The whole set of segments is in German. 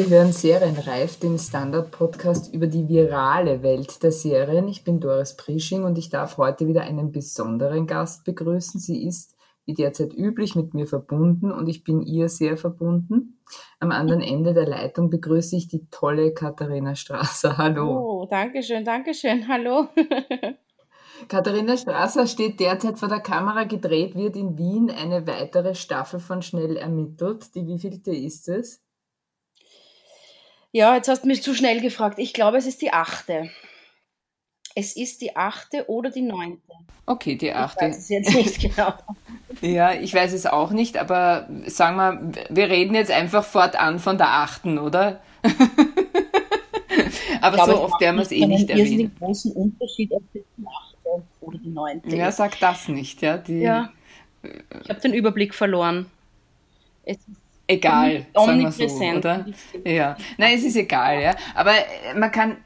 Sie hören Serienreif, den Standard-Podcast über die virale Welt der Serien. Ich bin Doris Prisching und ich darf heute wieder einen besonderen Gast begrüßen. Sie ist wie derzeit üblich mit mir verbunden und ich bin ihr sehr verbunden. Am anderen Ende der Leitung begrüße ich die tolle Katharina Strasser. Hallo. Oh, danke schön, danke schön. Hallo. Katharina Strasser steht derzeit vor der Kamera. Gedreht wird in Wien eine weitere Staffel von Schnell ermittelt. Die wievielte ist es? Ja, jetzt hast du mich zu schnell gefragt. Ich glaube, es ist die achte. Es ist die achte oder die neunte. Okay, die achte. Ich weiß es jetzt nicht genau. ja, ich weiß es auch nicht, aber sagen wir, wir reden jetzt einfach fortan von der achten, oder? aber glaube, so oft werden wir es eh nicht erwähnen. den großen Unterschied, ob es die achte oder die neunte Ja, sag das nicht. Ja, die, ja. ich habe den Überblick verloren. Es ist egal, wir so, oder? Ja, nein, es ist egal, ja. Aber man kann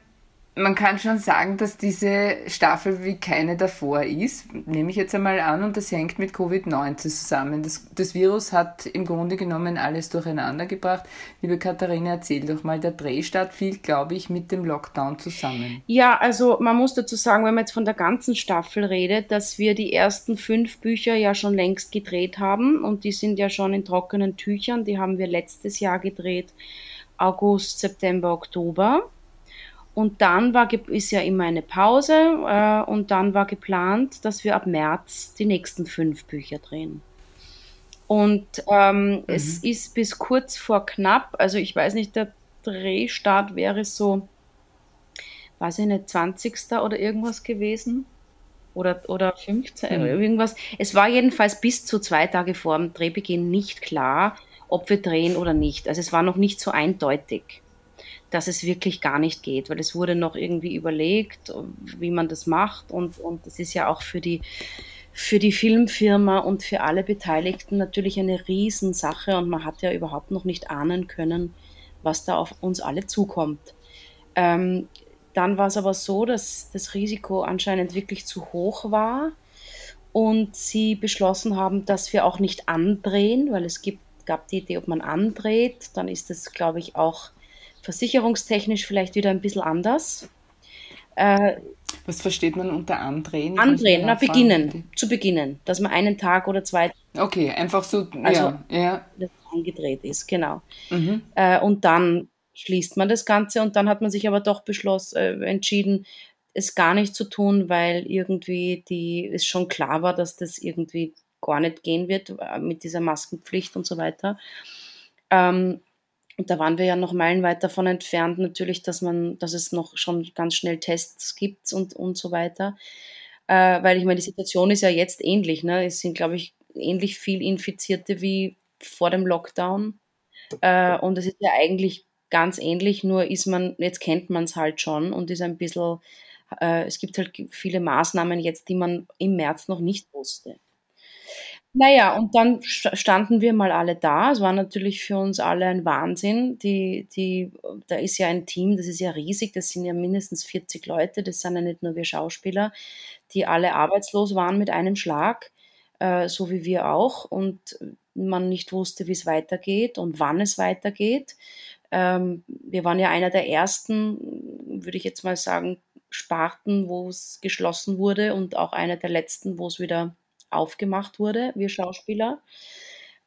man kann schon sagen, dass diese Staffel wie keine davor ist, nehme ich jetzt einmal an, und das hängt mit Covid-19 zusammen. Das, das, Virus hat im Grunde genommen alles durcheinander gebracht. Liebe Katharina, erzähl doch mal, der Drehstart fiel, glaube ich, mit dem Lockdown zusammen. Ja, also man muss dazu sagen, wenn man jetzt von der ganzen Staffel redet, dass wir die ersten fünf Bücher ja schon längst gedreht haben und die sind ja schon in trockenen Tüchern. Die haben wir letztes Jahr gedreht, August, September, Oktober. Und dann war, ist ja immer eine Pause äh, und dann war geplant, dass wir ab März die nächsten fünf Bücher drehen. Und ähm, mhm. es ist bis kurz vor knapp, also ich weiß nicht, der Drehstart wäre so, weiß ich nicht, 20. oder irgendwas gewesen. Oder, oder 15, mhm. irgendwas. Es war jedenfalls bis zu zwei Tage vor dem Drehbeginn nicht klar, ob wir drehen oder nicht. Also es war noch nicht so eindeutig dass es wirklich gar nicht geht, weil es wurde noch irgendwie überlegt, wie man das macht und, und das ist ja auch für die, für die Filmfirma und für alle Beteiligten natürlich eine Riesensache und man hat ja überhaupt noch nicht ahnen können, was da auf uns alle zukommt. Ähm, dann war es aber so, dass das Risiko anscheinend wirklich zu hoch war und sie beschlossen haben, dass wir auch nicht andrehen, weil es gibt, gab die Idee, ob man andreht, dann ist das, glaube ich, auch versicherungstechnisch vielleicht wieder ein bisschen anders. Äh, Was versteht man unter Andrehen? Andrehen, na beginnen, zu beginnen, dass man einen Tag oder zwei. Okay, einfach so, also, ja, ja. Das angedreht ist, genau. Mhm. Äh, und dann schließt man das Ganze und dann hat man sich aber doch beschlossen, äh, entschieden, es gar nicht zu tun, weil irgendwie die, es schon klar war, dass das irgendwie gar nicht gehen wird äh, mit dieser Maskenpflicht und so weiter. Ähm, und da waren wir ja noch meilenweit davon entfernt, natürlich, dass man, dass es noch schon ganz schnell Tests gibt und, und so weiter. Äh, weil ich meine, die Situation ist ja jetzt ähnlich. Ne? Es sind, glaube ich, ähnlich viel Infizierte wie vor dem Lockdown. Äh, und es ist ja eigentlich ganz ähnlich, nur ist man, jetzt kennt man es halt schon und ist ein bisschen, äh, es gibt halt viele Maßnahmen jetzt, die man im März noch nicht wusste. Naja, und dann standen wir mal alle da. Es war natürlich für uns alle ein Wahnsinn. Die, die, da ist ja ein Team, das ist ja riesig, das sind ja mindestens 40 Leute, das sind ja nicht nur wir Schauspieler, die alle arbeitslos waren mit einem Schlag, äh, so wie wir auch. Und man nicht wusste, wie es weitergeht und wann es weitergeht. Ähm, wir waren ja einer der ersten, würde ich jetzt mal sagen, Sparten, wo es geschlossen wurde und auch einer der letzten, wo es wieder aufgemacht wurde, wir Schauspieler.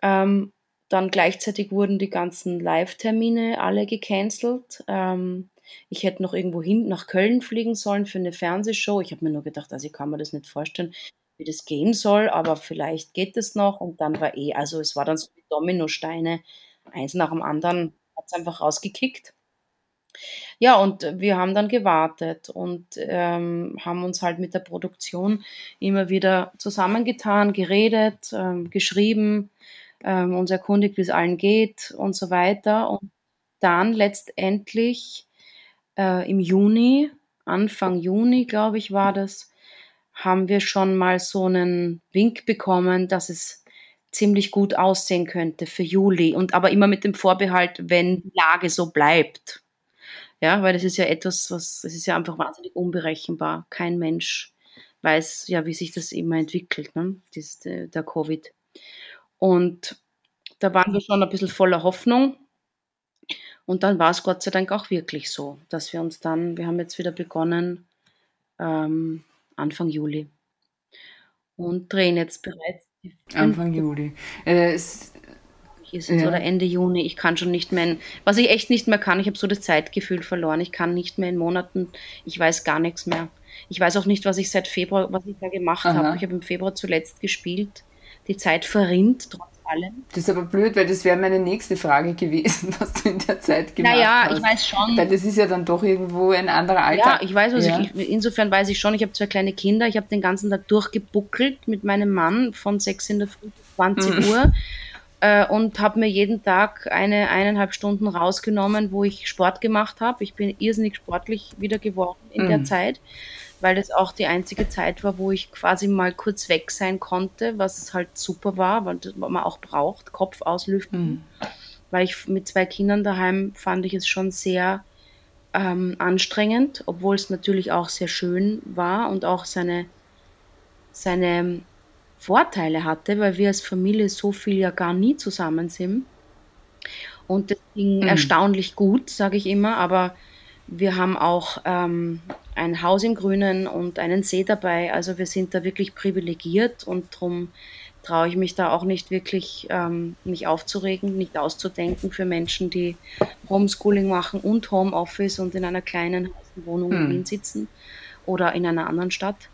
Ähm, dann gleichzeitig wurden die ganzen Live-Termine alle gecancelt. Ähm, ich hätte noch irgendwo hin nach Köln fliegen sollen für eine Fernsehshow. Ich habe mir nur gedacht, also ich kann mir das nicht vorstellen, wie das gehen soll, aber vielleicht geht es noch. Und dann war eh, also es war dann so wie Dominosteine, eins nach dem anderen hat es einfach rausgekickt. Ja, und wir haben dann gewartet und ähm, haben uns halt mit der Produktion immer wieder zusammengetan, geredet, ähm, geschrieben, ähm, uns erkundigt, wie es allen geht und so weiter. Und dann letztendlich äh, im Juni, Anfang Juni, glaube ich, war das, haben wir schon mal so einen Wink bekommen, dass es ziemlich gut aussehen könnte für Juli. Und aber immer mit dem Vorbehalt, wenn die Lage so bleibt. Ja, weil das ist ja etwas, was, das ist ja einfach wahnsinnig unberechenbar. Kein Mensch weiß ja, wie sich das immer entwickelt, ne? Dies, der, der Covid. Und da waren wir schon ein bisschen voller Hoffnung. Und dann war es Gott sei Dank auch wirklich so, dass wir uns dann, wir haben jetzt wieder begonnen, ähm, Anfang Juli. Und drehen jetzt bereits. Anfang Juli. Äh, es, ist ja. oder Ende Juni. Ich kann schon nicht mehr, in, was ich echt nicht mehr kann, ich habe so das Zeitgefühl verloren. Ich kann nicht mehr in Monaten, ich weiß gar nichts mehr. Ich weiß auch nicht, was ich seit Februar, was ich da gemacht habe. Ich habe im Februar zuletzt gespielt. Die Zeit verrinnt trotz allem. Das ist aber blöd, weil das wäre meine nächste Frage gewesen, was du in der Zeit gemacht naja, hast. Naja, ich weiß schon. Weil das ist ja dann doch irgendwo ein anderer Alltag. Ja, ich weiß, was ja. ich, insofern weiß ich schon, ich habe zwei kleine Kinder, ich habe den ganzen Tag durchgebuckelt mit meinem Mann von 6 in der Früh bis 20 mhm. Uhr äh, und habe mir jeden Tag eine eineinhalb Stunden rausgenommen, wo ich Sport gemacht habe. Ich bin irrsinnig sportlich wieder geworden in mhm. der Zeit, weil das auch die einzige Zeit war, wo ich quasi mal kurz weg sein konnte, was halt super war, weil man auch braucht, Kopf auslüften. Mhm. Weil ich mit zwei Kindern daheim fand ich es schon sehr ähm, anstrengend, obwohl es natürlich auch sehr schön war und auch seine, seine Vorteile hatte, weil wir als Familie so viel ja gar nie zusammen sind. Und das ging mhm. erstaunlich gut, sage ich immer, aber wir haben auch ähm, ein Haus im Grünen und einen See dabei. Also wir sind da wirklich privilegiert und darum traue ich mich da auch nicht wirklich, ähm, mich aufzuregen, nicht auszudenken für Menschen, die Homeschooling machen und Homeoffice und in einer kleinen Wohnung in hm. Wien sitzen oder in einer anderen Stadt.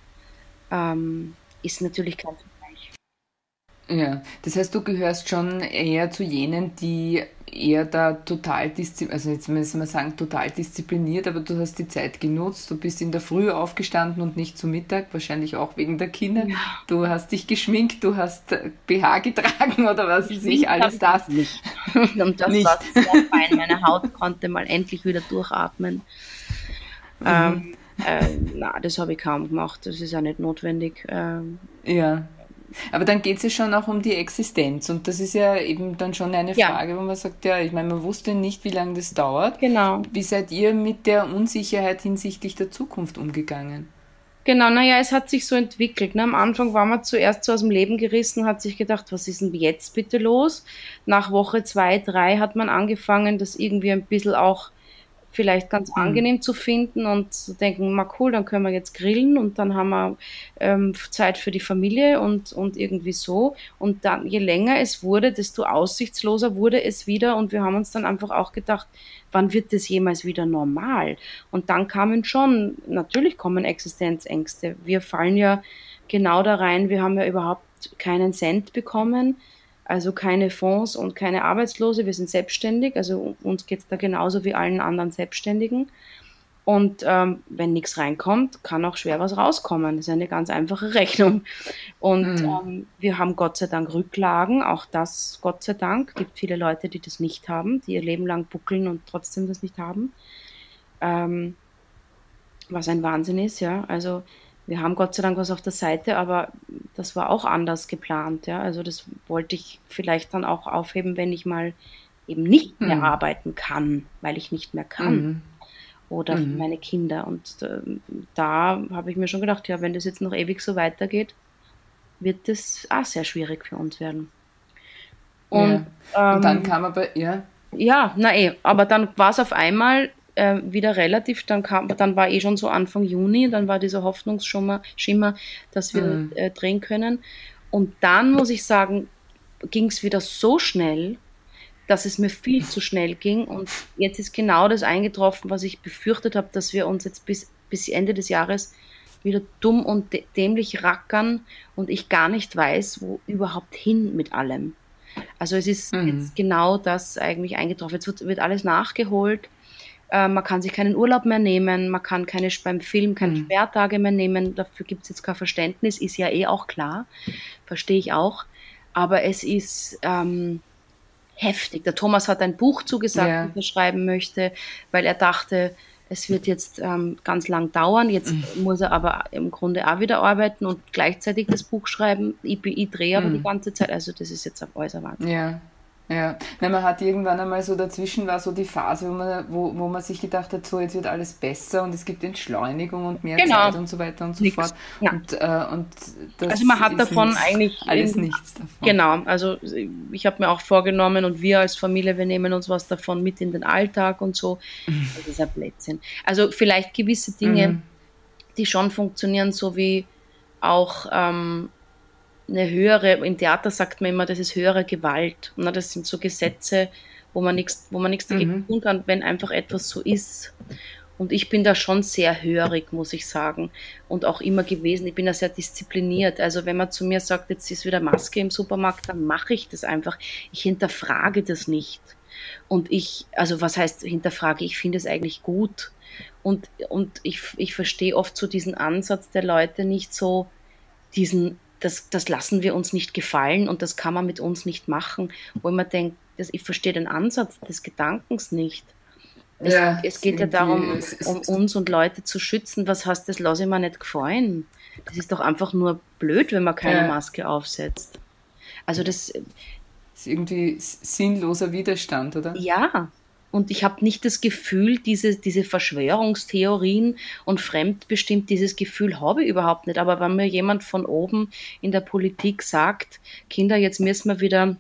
Ähm, ist natürlich kein ja, das heißt, du gehörst schon eher zu jenen, die eher da total diszipliniert, also jetzt müssen wir sagen, total diszipliniert, aber du hast die Zeit genutzt, du bist in der Früh aufgestanden und nicht zu Mittag, wahrscheinlich auch wegen der Kinder. Ja. Du hast dich geschminkt, du hast BH getragen oder was weiß ich, alles das. Nicht. Und das nicht. war sehr fein. Meine Haut konnte mal endlich wieder durchatmen. Mhm. Ähm, äh, na, das habe ich kaum gemacht, das ist ja nicht notwendig. Ähm, ja. Aber dann geht es ja schon auch um die Existenz. Und das ist ja eben dann schon eine ja. Frage, wo man sagt, ja, ich meine, man wusste nicht, wie lange das dauert. Genau. Wie seid ihr mit der Unsicherheit hinsichtlich der Zukunft umgegangen? Genau, naja, es hat sich so entwickelt. Ne? Am Anfang war man zuerst so aus dem Leben gerissen, hat sich gedacht, was ist denn jetzt bitte los? Nach Woche zwei, drei hat man angefangen, das irgendwie ein bisschen auch vielleicht ganz mhm. angenehm zu finden und zu denken, mal cool, dann können wir jetzt grillen und dann haben wir ähm, Zeit für die Familie und, und irgendwie so. Und dann, je länger es wurde, desto aussichtsloser wurde es wieder und wir haben uns dann einfach auch gedacht, wann wird das jemals wieder normal? Und dann kamen schon, natürlich kommen Existenzängste. Wir fallen ja genau da rein, wir haben ja überhaupt keinen Cent bekommen also keine Fonds und keine Arbeitslose, wir sind selbstständig, also uns geht es da genauso wie allen anderen Selbstständigen. Und ähm, wenn nichts reinkommt, kann auch schwer was rauskommen. Das ist eine ganz einfache Rechnung. Und mhm. ähm, wir haben Gott sei Dank Rücklagen, auch das Gott sei Dank. Es gibt viele Leute, die das nicht haben, die ihr Leben lang buckeln und trotzdem das nicht haben. Ähm, was ein Wahnsinn ist, ja. Also wir haben Gott sei Dank was auf der Seite, aber das war auch anders geplant. Ja? Also das wollte ich vielleicht dann auch aufheben, wenn ich mal eben nicht mehr mhm. arbeiten kann, weil ich nicht mehr kann. Mhm. Oder mhm. meine Kinder. Und äh, da habe ich mir schon gedacht, ja, wenn das jetzt noch ewig so weitergeht, wird das auch sehr schwierig für uns werden. Und, ja. ähm, und dann kam aber, ja. Ja, na eh, aber dann war es auf einmal äh, wieder relativ, dann kam, dann war eh schon so Anfang Juni, dann war dieser Hoffnungsschimmer, Schimmer, dass wir mhm. äh, drehen können. Und dann muss ich sagen, ging es wieder so schnell, dass es mir viel zu schnell ging. Und jetzt ist genau das eingetroffen, was ich befürchtet habe, dass wir uns jetzt bis, bis Ende des Jahres wieder dumm und dämlich rackern und ich gar nicht weiß, wo überhaupt hin mit allem. Also es ist mhm. jetzt genau das eigentlich eingetroffen. Jetzt wird, wird alles nachgeholt. Äh, man kann sich keinen Urlaub mehr nehmen, man kann keine beim Film keine mhm. Sperrtage mehr nehmen, dafür gibt es jetzt kein Verständnis, ist ja eh auch klar, verstehe ich auch. Aber es ist ähm, heftig. Der Thomas hat ein Buch zugesagt, ja. das er schreiben möchte, weil er dachte, es wird jetzt ähm, ganz lang dauern. Jetzt mhm. muss er aber im Grunde auch wieder arbeiten und gleichzeitig das Buch schreiben. Ich, ich drehe aber mhm. die ganze Zeit, also das ist jetzt auf äußer Wahnsinn. Ja. Ja, Nein, man hat irgendwann einmal so dazwischen war so die Phase, wo man, wo, wo man sich gedacht hat, so jetzt wird alles besser und es gibt Entschleunigung und mehr genau. Zeit und so weiter und so Nix. fort. Ja. Und, äh, und also man hat davon nichts, eigentlich alles nichts davon. Genau, also ich habe mir auch vorgenommen und wir als Familie, wir nehmen uns was davon mit in den Alltag und so. Mhm. Das ist ein Blödsinn. Also vielleicht gewisse Dinge, mhm. die schon funktionieren, so wie auch ähm, eine höhere, im Theater sagt man immer, das ist höhere Gewalt. Na, das sind so Gesetze, wo man nichts, wo man nichts dagegen mhm. tun kann, wenn einfach etwas so ist. Und ich bin da schon sehr hörig, muss ich sagen. Und auch immer gewesen. Ich bin da sehr diszipliniert. Also wenn man zu mir sagt, jetzt ist wieder Maske im Supermarkt, dann mache ich das einfach. Ich hinterfrage das nicht. Und ich, also was heißt hinterfrage? Ich finde es eigentlich gut. Und, und ich, ich verstehe oft so diesen Ansatz der Leute nicht so, diesen das, das lassen wir uns nicht gefallen und das kann man mit uns nicht machen, wo man denkt, ich verstehe den Ansatz des Gedankens nicht. Es, ja, es geht ja darum, um uns und Leute zu schützen. Was heißt, das lasse ich mir nicht gefallen? Das ist doch einfach nur blöd, wenn man keine ja. Maske aufsetzt. Also das, das ist irgendwie sinnloser Widerstand, oder? Ja, und ich habe nicht das Gefühl, diese, diese Verschwörungstheorien und fremdbestimmt, dieses Gefühl habe ich überhaupt nicht. Aber wenn mir jemand von oben in der Politik sagt, Kinder, jetzt müssen wir wieder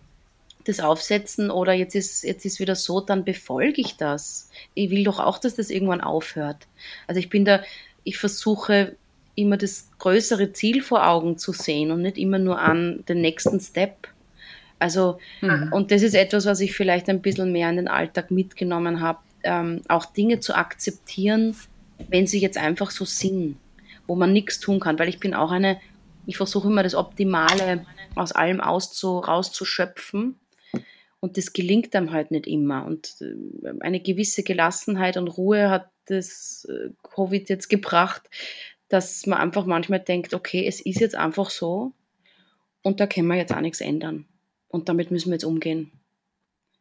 das aufsetzen oder jetzt ist, jetzt ist wieder so, dann befolge ich das. Ich will doch auch, dass das irgendwann aufhört. Also ich bin da, ich versuche immer das größere Ziel vor Augen zu sehen und nicht immer nur an den nächsten Step. Also, mhm. und das ist etwas, was ich vielleicht ein bisschen mehr in den Alltag mitgenommen habe, ähm, auch Dinge zu akzeptieren, wenn sie jetzt einfach so sind, wo man nichts tun kann, weil ich bin auch eine, ich versuche immer das Optimale aus allem auszu, rauszuschöpfen und das gelingt einem halt nicht immer und äh, eine gewisse Gelassenheit und Ruhe hat das äh, Covid jetzt gebracht, dass man einfach manchmal denkt, okay, es ist jetzt einfach so und da können wir jetzt auch nichts ändern. Und damit müssen wir jetzt umgehen.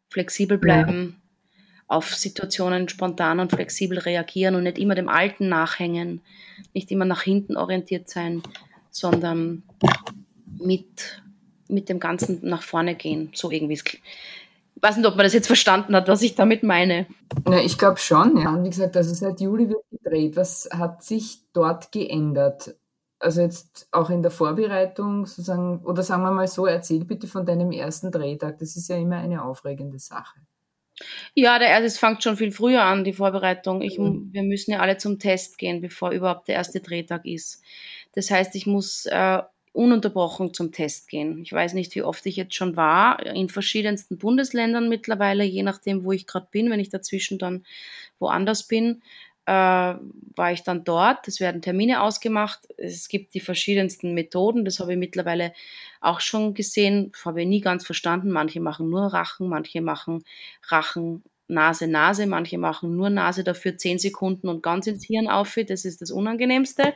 Flexibel bleiben, ja. auf Situationen spontan und flexibel reagieren und nicht immer dem Alten nachhängen, nicht immer nach hinten orientiert sein, sondern mit, mit dem Ganzen nach vorne gehen. So irgendwie. Ich weiß nicht, ob man das jetzt verstanden hat, was ich damit meine. Ja, ich glaube schon, ja. Und wie gesagt, also seit Juli wird gedreht. Was hat sich dort geändert? Also jetzt auch in der Vorbereitung sozusagen, oder sagen wir mal so, erzähl bitte von deinem ersten Drehtag. Das ist ja immer eine aufregende Sache. Ja, der erste, es fängt schon viel früher an, die Vorbereitung. Ich, mhm. Wir müssen ja alle zum Test gehen, bevor überhaupt der erste Drehtag ist. Das heißt, ich muss äh, ununterbrochen zum Test gehen. Ich weiß nicht, wie oft ich jetzt schon war, in verschiedensten Bundesländern mittlerweile, je nachdem, wo ich gerade bin, wenn ich dazwischen dann woanders bin war ich dann dort. Es werden Termine ausgemacht. Es gibt die verschiedensten Methoden. Das habe ich mittlerweile auch schon gesehen. Das habe ich nie ganz verstanden. Manche machen nur Rachen, manche machen Rachen, Nase, Nase. Manche machen nur Nase dafür zehn Sekunden und ganz ins Hirn auf. Das ist das Unangenehmste.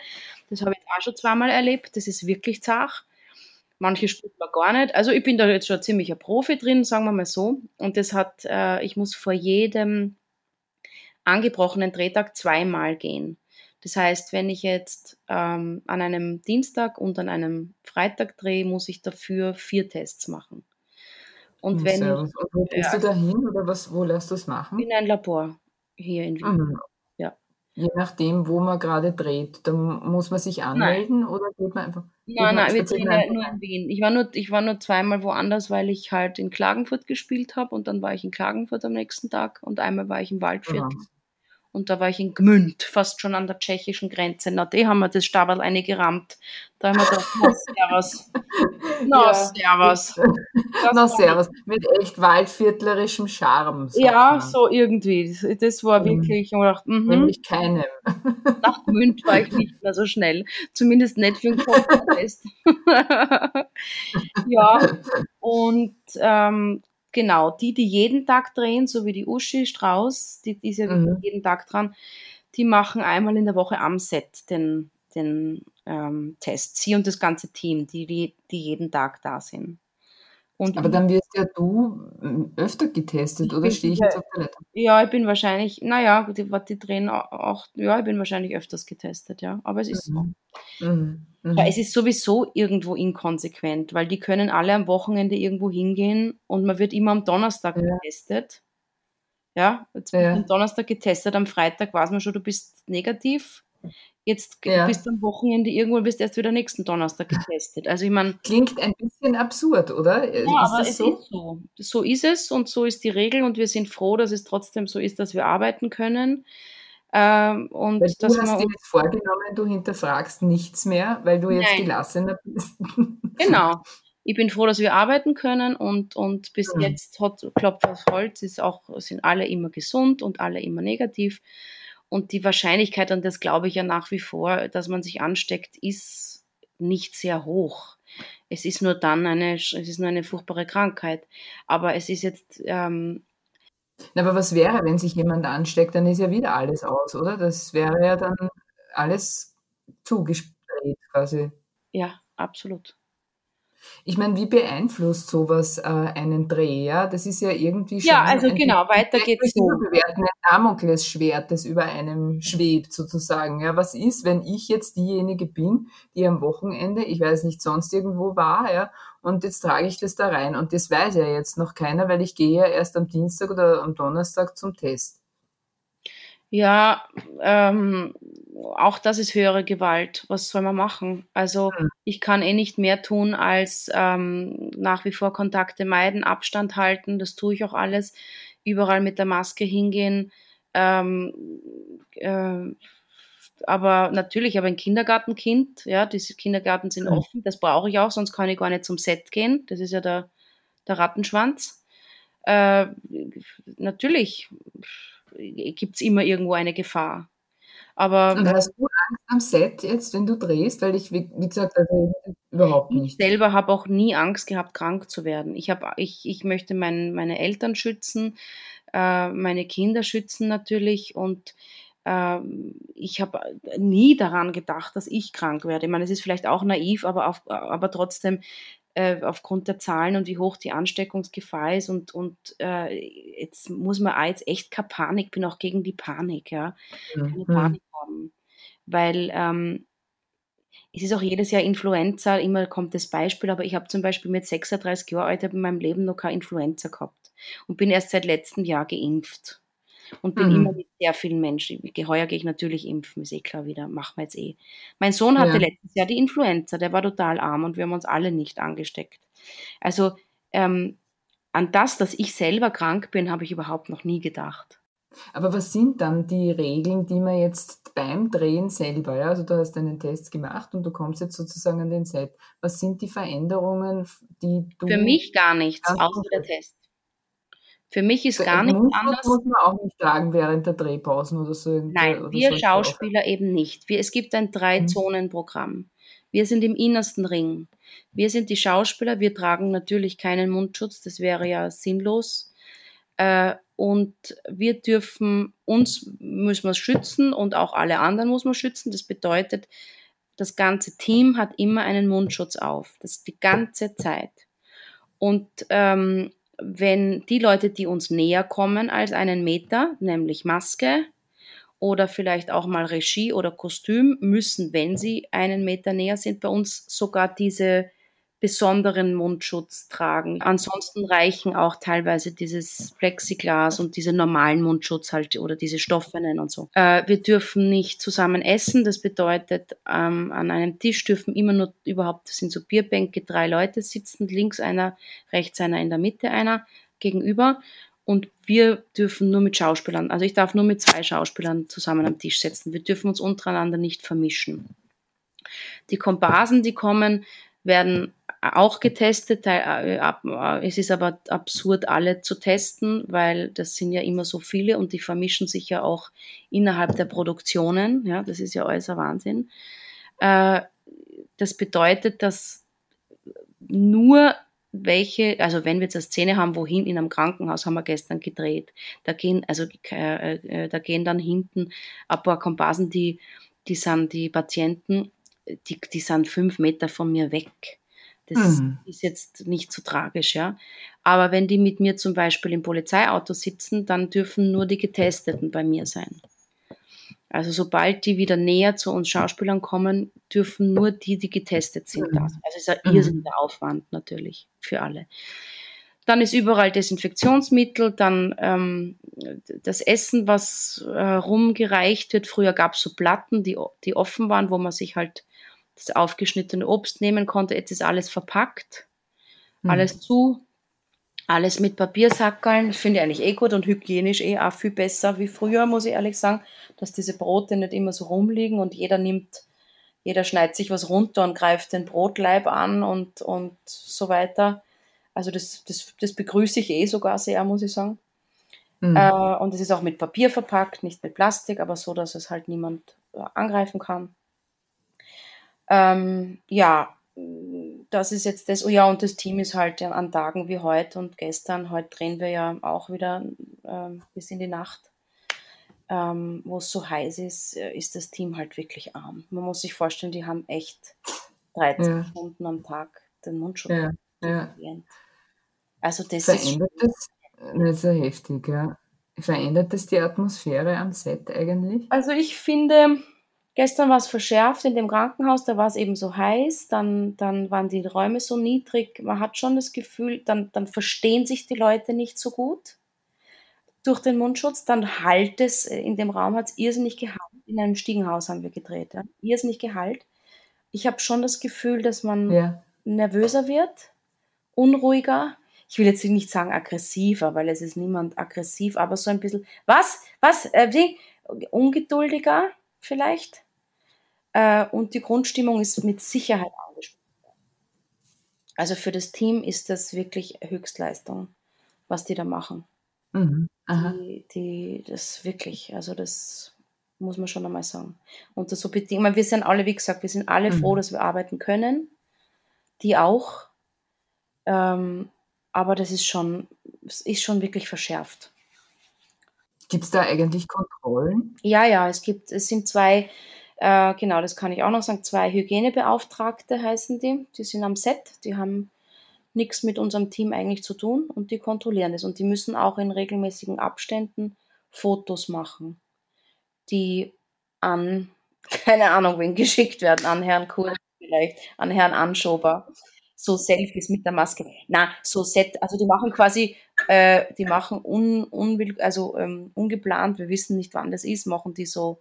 Das habe ich auch schon zweimal erlebt. Das ist wirklich zart. Manche spürt man gar nicht. Also ich bin da jetzt schon ziemlich ein Profi drin, sagen wir mal so. Und das hat, äh, ich muss vor jedem angebrochenen Drehtag zweimal gehen. Das heißt, wenn ich jetzt ähm, an einem Dienstag und an einem Freitag drehe, muss ich dafür vier Tests machen. Und wenn und wo gehst ja, du da hin oder was, wo lässt du es machen? In ein Labor hier in Wien. Mhm. Ja. Je nachdem, wo man gerade dreht, dann muss man sich anmelden nein. oder geht man einfach? Nein, nein, wir drehen ja nur in Wien. Ich war, nur, ich war nur zweimal woanders, weil ich halt in Klagenfurt gespielt habe und dann war ich in Klagenfurt am nächsten Tag und einmal war ich im Waldviertel. Mhm. Und da war ich in Gmünd, fast schon an der tschechischen Grenze. Na, die haben wir das Stabal eine gerammt. Da haben wir gedacht, na, servus. Na, ja. servus. na, servus. Mit echt waldviertlerischem Charme. Ja, so irgendwie. Das war mhm. wirklich, ich dachte, mhm. Nämlich keinem. Nach Gmünd war ich nicht mehr so schnell. Zumindest nicht für den Kopftest. ja, und ähm, genau, die, die jeden Tag drehen, so wie die Uschi Strauß, die, die ist ja mhm. jeden Tag dran, die machen einmal in der Woche am Set den, den ähm, Test. Sie und das ganze Team, die, die, die jeden Tag da sind. Und Aber dann wirst ja du hm, öfter getestet, oder stehe ich jetzt auf der Leitung? Ja, ich bin wahrscheinlich, naja, die, die drehen auch, ja, ich bin wahrscheinlich öfters getestet, ja. Aber es ist mhm. so. Mhm. Mhm. Ja, es ist sowieso irgendwo inkonsequent, weil die können alle am Wochenende irgendwo hingehen und man wird immer am Donnerstag ja. getestet. Ja, jetzt ja. am Donnerstag getestet, am Freitag weiß man schon, du bist negativ. Jetzt ja. bist du am Wochenende irgendwo wirst erst wieder nächsten Donnerstag getestet. Also ich meine. Klingt ein bisschen absurd, oder? Ja, ist aber es so? ist so. So ist es und so ist die Regel und wir sind froh, dass es trotzdem so ist, dass wir arbeiten können. Ähm, und weil du hast dir jetzt vorgenommen, du hinterfragst nichts mehr, weil du jetzt Nein. gelassener bist. Genau. Ich bin froh, dass wir arbeiten können und, und bis mhm. jetzt hat Klopf auf Holz ist auch, sind alle immer gesund und alle immer negativ. Und die Wahrscheinlichkeit, und das glaube ich ja nach wie vor, dass man sich ansteckt, ist nicht sehr hoch. Es ist nur dann eine, es ist nur eine furchtbare Krankheit. Aber es ist jetzt. Ähm, Na, aber was wäre, wenn sich jemand ansteckt? Dann ist ja wieder alles aus, oder? Das wäre ja dann alles zugespräht quasi. Ja, absolut. Ich meine, wie beeinflusst sowas äh, einen Dreh? Ja? Das ist ja irgendwie schon. Ja, also genau, weiter geht's so. Ein Damoklesschwert, das über einem schwebt, sozusagen. Ja, was ist, wenn ich jetzt diejenige bin, die am Wochenende, ich weiß nicht, sonst irgendwo war, ja, und jetzt trage ich das da rein. Und das weiß ja jetzt noch keiner, weil ich gehe ja erst am Dienstag oder am Donnerstag zum Test. Ja, ähm, auch das ist höhere Gewalt. Was soll man machen? Also mhm. ich kann eh nicht mehr tun, als ähm, nach wie vor Kontakte meiden, Abstand halten. Das tue ich auch alles. Überall mit der Maske hingehen. Ähm, äh, aber natürlich, aber ein Kindergartenkind, ja, diese Kindergarten sind mhm. offen, das brauche ich auch, sonst kann ich gar nicht zum Set gehen. Das ist ja der, der Rattenschwanz. Äh, natürlich gibt es immer irgendwo eine Gefahr. Aber und hast du Angst am Set jetzt, wenn du drehst? Weil ich, wie, wie gesagt, also überhaupt nicht. Ich selber habe auch nie Angst gehabt, krank zu werden. Ich, hab, ich, ich möchte mein, meine Eltern schützen, äh, meine Kinder schützen natürlich und äh, ich habe nie daran gedacht, dass ich krank werde. Ich meine, es ist vielleicht auch naiv, aber, auf, aber trotzdem äh, aufgrund der Zahlen und wie hoch die Ansteckungsgefahr ist. Und, und äh, jetzt muss man auch jetzt echt keine Panik, bin auch gegen die Panik, ja. Keine mhm. Panik haben. Weil ähm, es ist auch jedes Jahr Influenza, immer kommt das Beispiel, aber ich habe zum Beispiel mit 36 Jahren alt in meinem Leben noch keine Influenza gehabt und bin erst seit letztem Jahr geimpft und bin mhm. immer mit sehr vielen Menschen. Heuer gehe ich natürlich impfen, ist eh klar wieder, machen wir jetzt eh. Mein Sohn hatte ja. letztes Jahr die Influenza, der war total arm und wir haben uns alle nicht angesteckt. Also ähm, an das, dass ich selber krank bin, habe ich überhaupt noch nie gedacht. Aber was sind dann die Regeln, die man jetzt beim Drehen selber, ja? also du hast einen Test gemacht und du kommst jetzt sozusagen an den Set. Was sind die Veränderungen, die du... Für mich gar nichts, außer der Test. Für mich ist gar nichts anders. muss man auch nicht tragen während der Drehpausen oder so. Nein, oder wir Schauspieler auch. eben nicht. Wir, es gibt ein Drei-Zonen-Programm. Wir sind im innersten Ring. Wir sind die Schauspieler. Wir tragen natürlich keinen Mundschutz. Das wäre ja sinnlos. Äh, und wir dürfen uns müssen wir schützen und auch alle anderen muss man schützen. Das bedeutet, das ganze Team hat immer einen Mundschutz auf. Das die ganze Zeit. Und ähm, wenn die Leute, die uns näher kommen als einen Meter, nämlich Maske oder vielleicht auch mal Regie oder Kostüm, müssen, wenn sie einen Meter näher sind, bei uns sogar diese besonderen Mundschutz tragen. Ansonsten reichen auch teilweise dieses Plexiglas und diese normalen Mundschutz halt oder diese stoffenen und so. Äh, wir dürfen nicht zusammen essen. Das bedeutet, ähm, an einem Tisch dürfen immer nur überhaupt, das sind so Bierbänke, drei Leute sitzen, links einer, rechts einer, in der Mitte einer gegenüber. Und wir dürfen nur mit Schauspielern, also ich darf nur mit zwei Schauspielern zusammen am Tisch sitzen. Wir dürfen uns untereinander nicht vermischen. Die Komparsen, die kommen, werden auch getestet. Äh, es ist aber absurd, alle zu testen, weil das sind ja immer so viele und die vermischen sich ja auch innerhalb der Produktionen. Ja, das ist ja ein Wahnsinn. Äh, das bedeutet, dass nur welche, also wenn wir jetzt eine Szene haben, wohin in einem Krankenhaus haben wir gestern gedreht, da gehen, also äh, da gehen dann hinten ein paar Komparsen, die, die sind die Patienten, die, die sind fünf Meter von mir weg Das mhm. ist jetzt nicht so tragisch, ja. Aber wenn die mit mir zum Beispiel im Polizeiauto sitzen, dann dürfen nur die Getesteten bei mir sein. Also sobald die wieder näher zu uns Schauspielern kommen, dürfen nur die, die getestet sind, das. Also ist ein mhm. irrsinniger Aufwand natürlich für alle. Dann ist überall Desinfektionsmittel, dann ähm, das Essen, was äh, rumgereicht wird. Früher gab es so Platten, die, die offen waren, wo man sich halt das aufgeschnittene Obst nehmen konnte. Jetzt ist alles verpackt, mhm. alles zu, alles mit Papiersackeln. Finde ich eigentlich eh gut und hygienisch eh auch viel besser wie früher, muss ich ehrlich sagen, dass diese Brote nicht immer so rumliegen und jeder nimmt, jeder schneidet sich was runter und greift den Brotleib an und, und so weiter. Also das, das, das begrüße ich eh sogar sehr, muss ich sagen. Mhm. Äh, und es ist auch mit Papier verpackt, nicht mit Plastik, aber so, dass es halt niemand äh, angreifen kann. Ähm, ja, das ist jetzt das. Oh ja, und das Team ist halt an Tagen wie heute und gestern. Heute drehen wir ja auch wieder ähm, bis in die Nacht. Ähm, wo es so heiß ist, äh, ist das Team halt wirklich arm. Man muss sich vorstellen, die haben echt 13 ja. Stunden am Tag den Mundschutz. Ja, ja. Also das Verändert ist das, das ist ja heftig, ja. Verändert das die Atmosphäre am Set eigentlich? Also ich finde, gestern war es verschärft in dem Krankenhaus, da war es eben so heiß, dann, dann waren die Räume so niedrig, man hat schon das Gefühl, dann, dann verstehen sich die Leute nicht so gut durch den Mundschutz, dann halt es, in dem Raum hat es irrsinnig gehalt, in einem Stiegenhaus haben wir gedreht, ja. irrsinnig gehalt. Ich habe schon das Gefühl, dass man ja. nervöser wird, unruhiger, ich will jetzt nicht sagen aggressiver, weil es ist niemand aggressiv, aber so ein bisschen, was, was, äh, wie, ungeduldiger vielleicht. Äh, und die Grundstimmung ist mit Sicherheit angesprochen. Also für das Team ist das wirklich Höchstleistung, was die da machen. Mhm. Die, die, das wirklich, also das muss man schon einmal sagen. Und das so bedingt, wir sind alle, wie gesagt, wir sind alle mhm. froh, dass wir arbeiten können. Die auch. Ähm, aber das ist schon, ist schon wirklich verschärft. Gibt es da eigentlich Kontrollen? Ja, ja, es gibt, es sind zwei, äh, genau, das kann ich auch noch sagen, zwei Hygienebeauftragte heißen die. Die sind am Set, die haben nichts mit unserem Team eigentlich zu tun und die kontrollieren das. Und die müssen auch in regelmäßigen Abständen Fotos machen, die an, keine Ahnung, wen geschickt werden, an Herrn Kurz vielleicht, an Herrn Anschober so Selfies mit der Maske. Na, so Set, also die machen quasi, äh, die machen un, unwill, also ähm, ungeplant, wir wissen nicht, wann das ist, machen die so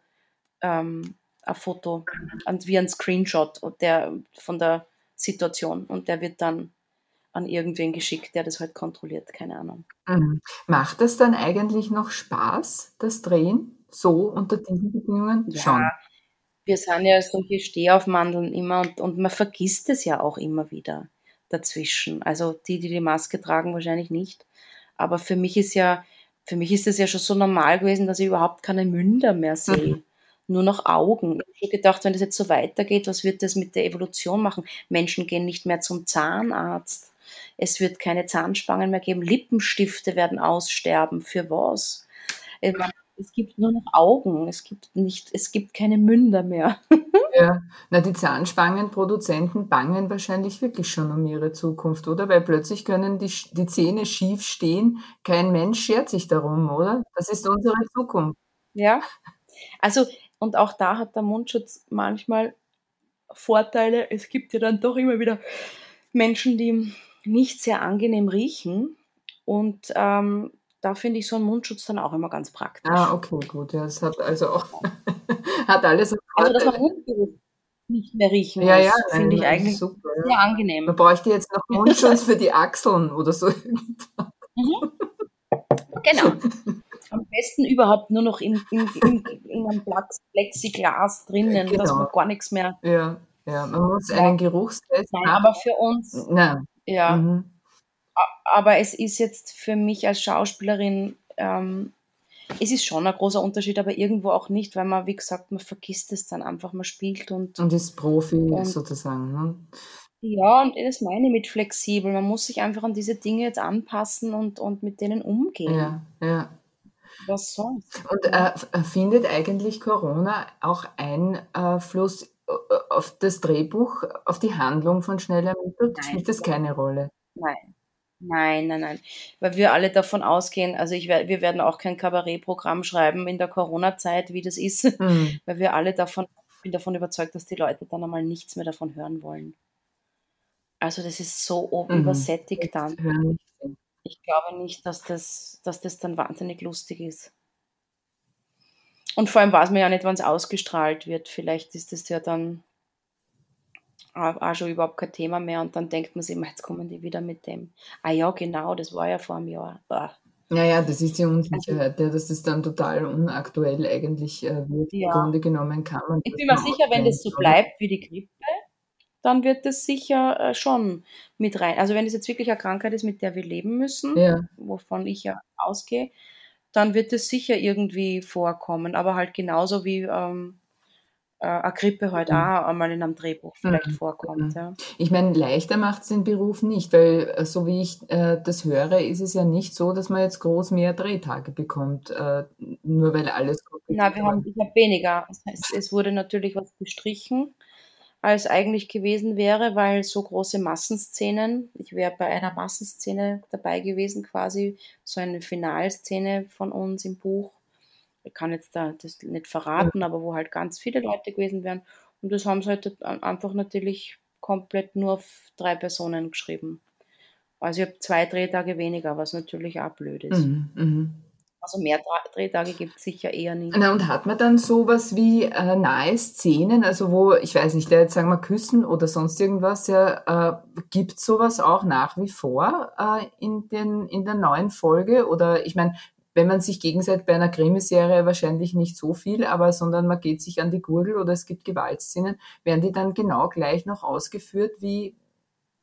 ähm, ein Foto wie ein Screenshot der, von der Situation und der wird dann an irgendwen geschickt, der das halt kontrolliert, keine Ahnung. Mhm. Macht das dann eigentlich noch Spaß, das Drehen, so unter diesen Bedingungen? Ja, Schon wir sind ja solche Stehaufmandeln immer und, und man vergisst es ja auch immer wieder dazwischen. Also die, die die Maske tragen, wahrscheinlich nicht. Aber für mich ist ja, für mich ist es ja schon so normal gewesen, dass ich überhaupt keine Münder mehr sehe. Mhm. Nur noch Augen. Ich habe gedacht, wenn das jetzt so weitergeht, was wird das mit der Evolution machen? Menschen gehen nicht mehr zum Zahnarzt. Es wird keine Zahnspangen mehr geben. Lippenstifte werden aussterben. Für was? es gibt nur noch Augen, es gibt nicht, es gibt keine Münder mehr. ja, na die Zahnspangenproduzenten bangen wahrscheinlich wirklich schon um ihre Zukunft, oder? Weil plötzlich können die, die Zähne schief stehen, kein Mensch schert sich darum, oder? Das ist unsere Zukunft. Ja, also und auch da hat der Mundschutz manchmal Vorteile. Es gibt ja dann doch immer wieder Menschen, die nicht sehr angenehm riechen und ähm, da finde ich so einen Mundschutz dann auch immer ganz praktisch. Ah, okay, gut. Ja, es hat also auch hat alles. Also, dass man Mundgeruch nicht mehr riechen ja, muss, ja, finde ich eigentlich super, sehr ja. angenehm. Man bräuchte jetzt noch Mundschutz für die Achseln oder so. Mhm. Genau. Besten überhaupt nur noch in, in, in, in einem Plexiglas drinnen, genau. dass man gar nichts mehr. Ja, ja. man muss einen Geruchstest Nein, aber für uns. Nein. Ja. Mhm aber es ist jetzt für mich als Schauspielerin, ähm, es ist schon ein großer Unterschied, aber irgendwo auch nicht, weil man, wie gesagt, man vergisst es dann einfach, man spielt und. Und ist Profi und, sozusagen. Ne? Ja, und das meine ich mit flexibel. Man muss sich einfach an diese Dinge jetzt anpassen und, und mit denen umgehen. Ja, ja. Was sonst? Und äh, findet eigentlich Corona auch Einfluss äh, auf das Drehbuch, auf die Handlung von Schnell ermittelt? Spielt das keine Rolle? Nein. Nein, nein, nein. Weil wir alle davon ausgehen, also ich, wir werden auch kein Kabarettprogramm schreiben in der Corona-Zeit, wie das ist, mhm. weil wir alle davon, bin davon überzeugt, dass die Leute dann einmal nichts mehr davon hören wollen. Also das ist so mhm. übersättigt dann. Ich glaube nicht, dass das, dass das dann wahnsinnig lustig ist. Und vor allem weiß man ja nicht, wann es ausgestrahlt wird. Vielleicht ist es ja dann auch schon überhaupt kein Thema mehr und dann denkt man sich immer, jetzt kommen die wieder mit dem. Ah ja, genau, das war ja vor einem Jahr. Bah. Naja, das ist die Unsicherheit, ja, dass das dann total unaktuell eigentlich äh, wird. Ja. Im Grunde genommen kann man. Ich bin mir sicher, wenn das so bleibt wie die Grippe, dann wird das sicher äh, schon mit rein. Also wenn es jetzt wirklich eine Krankheit ist, mit der wir leben müssen, ja. wovon ich ja ausgehe, dann wird es sicher irgendwie vorkommen. Aber halt genauso wie ähm, äh, eine Grippe halt mhm. auch einmal in einem Drehbuch vielleicht mhm. vorkommt. Ja. Ich meine, leichter macht es den Beruf nicht, weil äh, so wie ich äh, das höre, ist es ja nicht so, dass man jetzt groß mehr Drehtage bekommt, äh, nur weil alles gut Nein, wir haben, ich habe weniger. Heißt, es wurde natürlich was gestrichen, als eigentlich gewesen wäre, weil so große Massenszenen, ich wäre bei einer Massenszene dabei gewesen, quasi so eine Finalszene von uns im Buch, ich kann jetzt da das nicht verraten, aber wo halt ganz viele Leute gewesen wären. Und das haben sie halt einfach natürlich komplett nur auf drei Personen geschrieben. Also ich habe zwei Drehtage weniger, was natürlich auch blöd ist. Mhm, mh. Also mehr Drehtage gibt es sicher eher nicht. Na, und hat man dann sowas wie äh, nahe Szenen, also wo, ich weiß nicht, jetzt sagen wir Küssen oder sonst irgendwas, ja, äh, gibt sowas auch nach wie vor äh, in, den, in der neuen Folge? Oder ich meine, wenn man sich gegenseitig bei einer Krimiserie wahrscheinlich nicht so viel, aber sondern man geht sich an die Gurgel oder es gibt Gewaltszenen, werden die dann genau gleich noch ausgeführt wie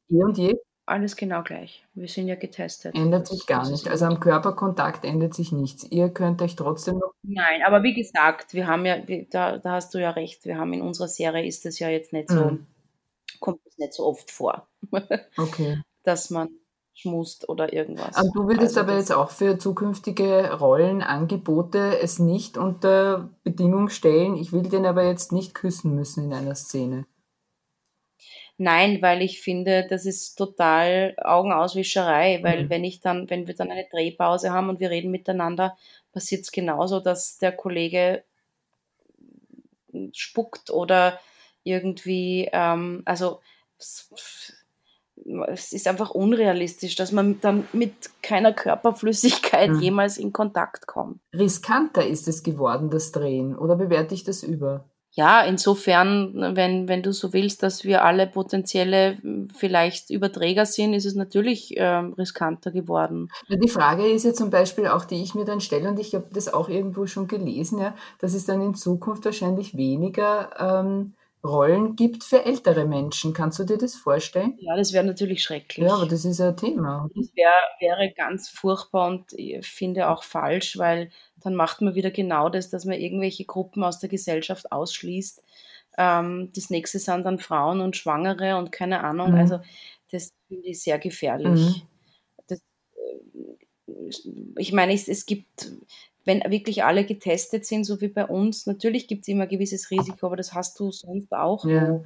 je und je? Alles genau gleich. Wir sind ja getestet. Ändert sich gar nicht. Also am Körperkontakt ändert sich nichts. Ihr könnt euch trotzdem noch. Nein, aber wie gesagt, wir haben ja, da, da hast du ja recht, wir haben in unserer Serie ist es ja jetzt nicht so, mhm. kommt es nicht so oft vor. Okay. Dass man schmust oder irgendwas. Und du würdest also aber jetzt auch für zukünftige Rollenangebote es nicht unter Bedingung stellen, ich will den aber jetzt nicht küssen müssen in einer Szene. Nein, weil ich finde, das ist total Augenauswischerei, weil mhm. wenn ich dann, wenn wir dann eine Drehpause haben und wir reden miteinander, passiert es genauso, dass der Kollege spuckt oder irgendwie, ähm, also es ist einfach unrealistisch, dass man dann mit keiner Körperflüssigkeit mhm. jemals in Kontakt kommt. Riskanter ist es geworden, das Drehen, oder bewerte ich das über? Ja, insofern, wenn, wenn du so willst, dass wir alle potenzielle vielleicht Überträger sind, ist es natürlich äh, riskanter geworden. Die Frage ist ja zum Beispiel auch, die ich mir dann stelle, und ich habe das auch irgendwo schon gelesen, ja, dass es dann in Zukunft wahrscheinlich weniger ähm, Rollen gibt für ältere Menschen. Kannst du dir das vorstellen? Ja, das wäre natürlich schrecklich. Ja, aber das ist ein Thema. Das wär, wäre ganz furchtbar und ich finde auch falsch, weil dann macht man wieder genau das, dass man irgendwelche Gruppen aus der Gesellschaft ausschließt. Ähm, das nächste sind dann Frauen und Schwangere und keine Ahnung. Mhm. Also das finde ich sehr gefährlich. Mhm. Das, äh, ich meine, es, es gibt wenn wirklich alle getestet sind, so wie bei uns, natürlich gibt es immer ein gewisses Risiko, aber das hast du sonst auch. Ja.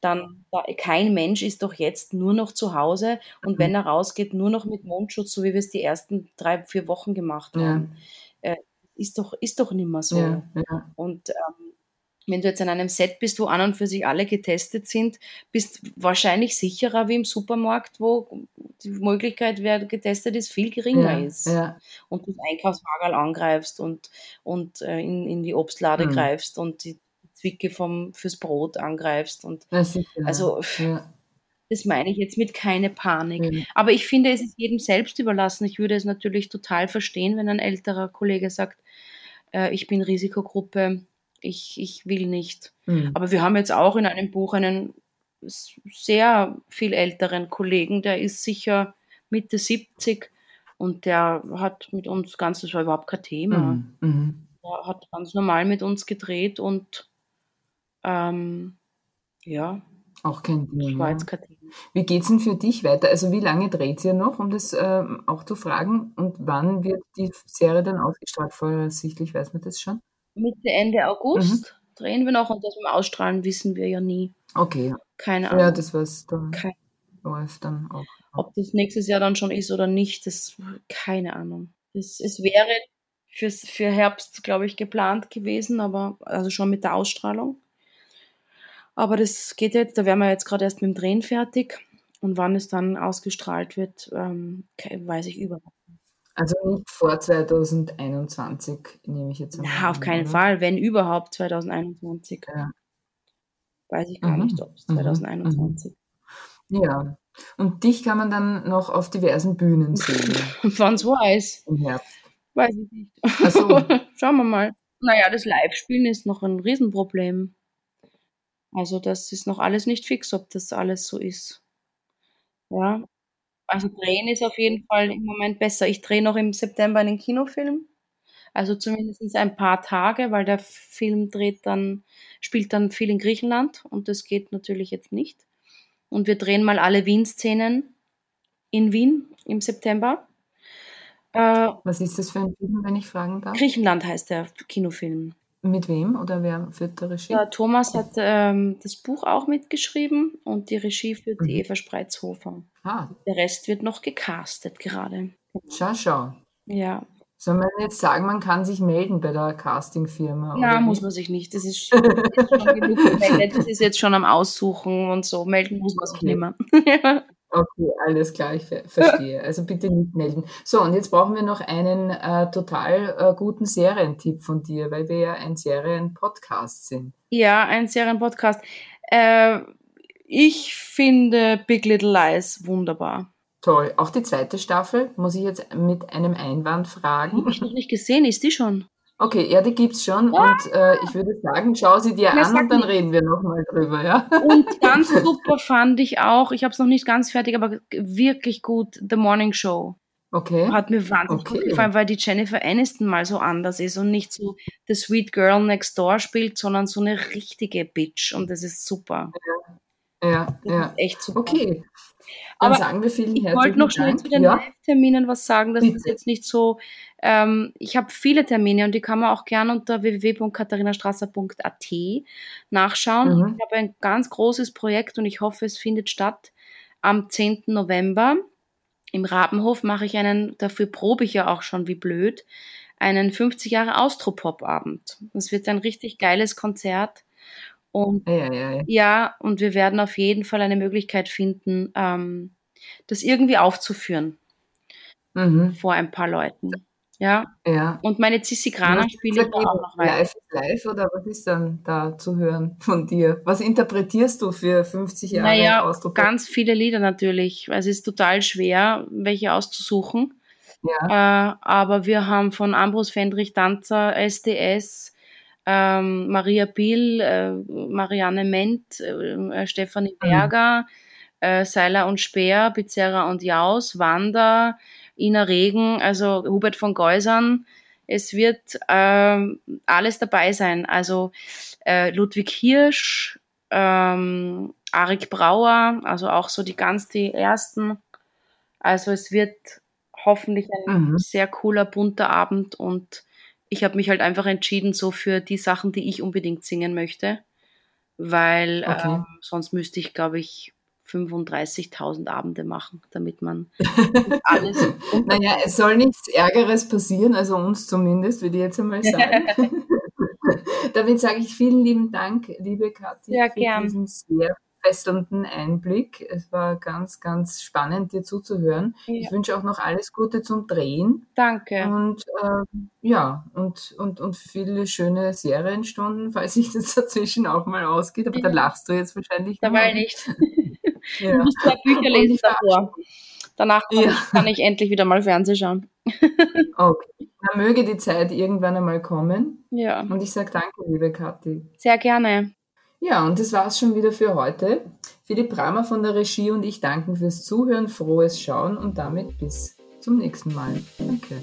Dann da, kein Mensch ist doch jetzt nur noch zu Hause und mhm. wenn er rausgeht, nur noch mit Mundschutz, so wie wir es die ersten drei, vier Wochen gemacht haben. Ja. Äh, ist doch, ist doch nicht mehr so. Ja, und ähm, wenn du jetzt an einem Set bist, wo an und für sich alle getestet sind, bist wahrscheinlich sicherer wie im Supermarkt, wo die Möglichkeit, wer getestet ist, viel geringer ja, ist. Ja. Und du das Einkaufswagen angreifst und, und äh, in, in die Obstlade mhm. greifst und die Zwicke vom, fürs Brot angreifst. Und also ja. das meine ich jetzt mit keine Panik. Aber ich finde, es ist jedem selbst überlassen. Ich würde es natürlich total verstehen, wenn ein älterer Kollege sagt, äh, ich bin Risikogruppe, ich, ich will nicht. Mhm. Aber wir haben jetzt auch in einem Buch einen sehr viel älteren Kollegen, der ist sicher Mitte 70 und der hat mit uns ganz, das war überhaupt kein Thema. Mhm. Mhm. Er hat ganz normal mit uns gedreht und ähm, ja. Auch kein Thema. Wie geht es denn für dich weiter? Also wie lange dreht ihr noch, um das ähm, auch zu fragen? Und wann wird die Serie dann ausgestrahlt? Voraussichtlich weiß man das schon. Mitte, Ende August mhm. drehen wir noch und das beim Ausstrahlen wissen wir ja nie. Okay. Keine Ahnung. Ja, das was dann Kein, läuft dann auch. Ob das nächstes Jahr dann schon ist oder nicht, das keine Ahnung. Es, es wäre fürs, für Herbst, glaube ich, geplant gewesen, aber also schon mit der Ausstrahlung. Aber das geht jetzt, da wären wir jetzt gerade erst mit dem Drehen fertig. Und wann es dann ausgestrahlt wird, ähm, weiß ich überhaupt nicht. Also nicht vor 2021, nehme ich jetzt an. Na, auf keinen oder? Fall, wenn überhaupt 2021. Ja. Weiß ich gar mhm. nicht, ob es 2021. Mhm. Ja, und dich kann man dann noch auf diversen Bühnen sehen. Wann es weiß. Im Herbst. Weiß ich nicht. Ach so. Schauen wir mal. Naja, das Live-Spielen ist noch ein Riesenproblem. Also das ist noch alles nicht fix, ob das alles so ist. Ja. Also drehen ist auf jeden Fall im Moment besser. Ich drehe noch im September einen Kinofilm. Also zumindest ein paar Tage, weil der Film dreht dann, spielt dann viel in Griechenland und das geht natürlich jetzt nicht. Und wir drehen mal alle Wien-Szenen in Wien im September. Äh, Was ist das für ein Film, wenn ich fragen darf? Griechenland heißt der Kinofilm. Mit wem oder wer führt die Regie? Ja, Thomas hat ähm, das Buch auch mitgeschrieben und die Regie führt mhm. Eva Spreizhofer. Ah. Der Rest wird noch gecastet gerade. Schau, schau. Ja. Soll man jetzt sagen, man kann sich melden bei der Castingfirma? Ja, muss man sich nicht. Das ist, schon, ist schon genug gemeldet. Das ist jetzt schon am Aussuchen und so. Melden muss man sich nicht mehr. Okay, alles klar, ich verstehe. Also bitte nicht melden. So, und jetzt brauchen wir noch einen äh, total äh, guten Serientipp von dir, weil wir ja ein Serienpodcast sind. Ja, ein Serienpodcast. Äh, ich finde Big Little Lies wunderbar. Toll. Auch die zweite Staffel muss ich jetzt mit einem Einwand fragen. Habe ich noch nicht gesehen, ist die schon? Okay, ja, die gibt's schon ja. und äh, ich würde sagen, schau sie dir ja, an und dann nicht. reden wir nochmal drüber, ja. Und ganz super fand ich auch, ich habe es noch nicht ganz fertig, aber wirklich gut, The Morning Show. Okay. Hat mir wahnsinnig okay. gut gefallen, weil die Jennifer Aniston mal so anders ist und nicht so The Sweet Girl Next Door spielt, sondern so eine richtige Bitch und das ist super. Ja, ja. Ja. echt super. Okay. Dann Aber sagen wir vielen herzlichen Dank. Ich wollte noch schnell zu den ja. Live-Terminen was sagen, dass das jetzt nicht so, ähm, ich habe viele Termine und die kann man auch gerne unter www.katharinastrasser.at nachschauen. Mhm. Ich habe ein ganz großes Projekt und ich hoffe, es findet statt am 10. November. Im Rabenhof mache ich einen, dafür probe ich ja auch schon wie blöd, einen 50 Jahre Austropop-Abend. Das wird ein richtig geiles Konzert und ja, ja, ja. ja, und wir werden auf jeden Fall eine Möglichkeit finden, ähm, das irgendwie aufzuführen mhm. vor ein paar Leuten. Ja. ja. Und meine Sissi Grana spiele ich auch noch weiter. Live live oder was ist dann da zu hören von dir? Was interpretierst du für 50 Jahre naja, Ausdruck? Ganz viele Lieder natürlich. Es ist total schwer, welche auszusuchen. Ja. Äh, aber wir haben von Ambros Fendrich Danzer, SDS, ähm, Maria Biel, äh, Marianne Ment, äh, Stefanie mhm. Berger, mhm. äh, Seiler und Speer, Bizerra und Jaus, Wanda, Ina Regen, also Hubert von Geusern. Es wird ähm, alles dabei sein. Also äh, Ludwig Hirsch, ähm, Arik Brauer, also auch so die ganz die ersten. Also es wird hoffentlich ein mhm. sehr cooler, bunter Abend und ich habe mich halt einfach entschieden, so für die Sachen, die ich unbedingt singen möchte, weil okay. ähm, sonst müsste ich, glaube ich, 35.000 Abende machen, damit man alles. naja, es soll nichts Ärgeres passieren, also uns zumindest, würde ich jetzt einmal sagen. Damit sage ich vielen lieben Dank, liebe Kathi, ja, für gern. diesen sehr fesselnden Einblick. Es war ganz, ganz spannend, dir zuzuhören. Ja. Ich wünsche auch noch alles Gute zum Drehen. Danke. Und äh, ja, und, und, und viele schöne Serienstunden, falls sich das dazwischen auch mal ausgeht. Aber ja. da lachst du jetzt wahrscheinlich Dabei nicht. ja. Du musst zwei Bücher lesen davor. Danach kann, ja. ich, kann ich endlich wieder mal Fernsehen schauen. okay. Dann möge die Zeit irgendwann einmal kommen. Ja. Und ich sage danke, liebe Kathi. Sehr gerne. Ja, und das war's schon wieder für heute. Philipp Bramer von der Regie und ich danken fürs Zuhören, frohes Schauen und damit bis zum nächsten Mal. Danke.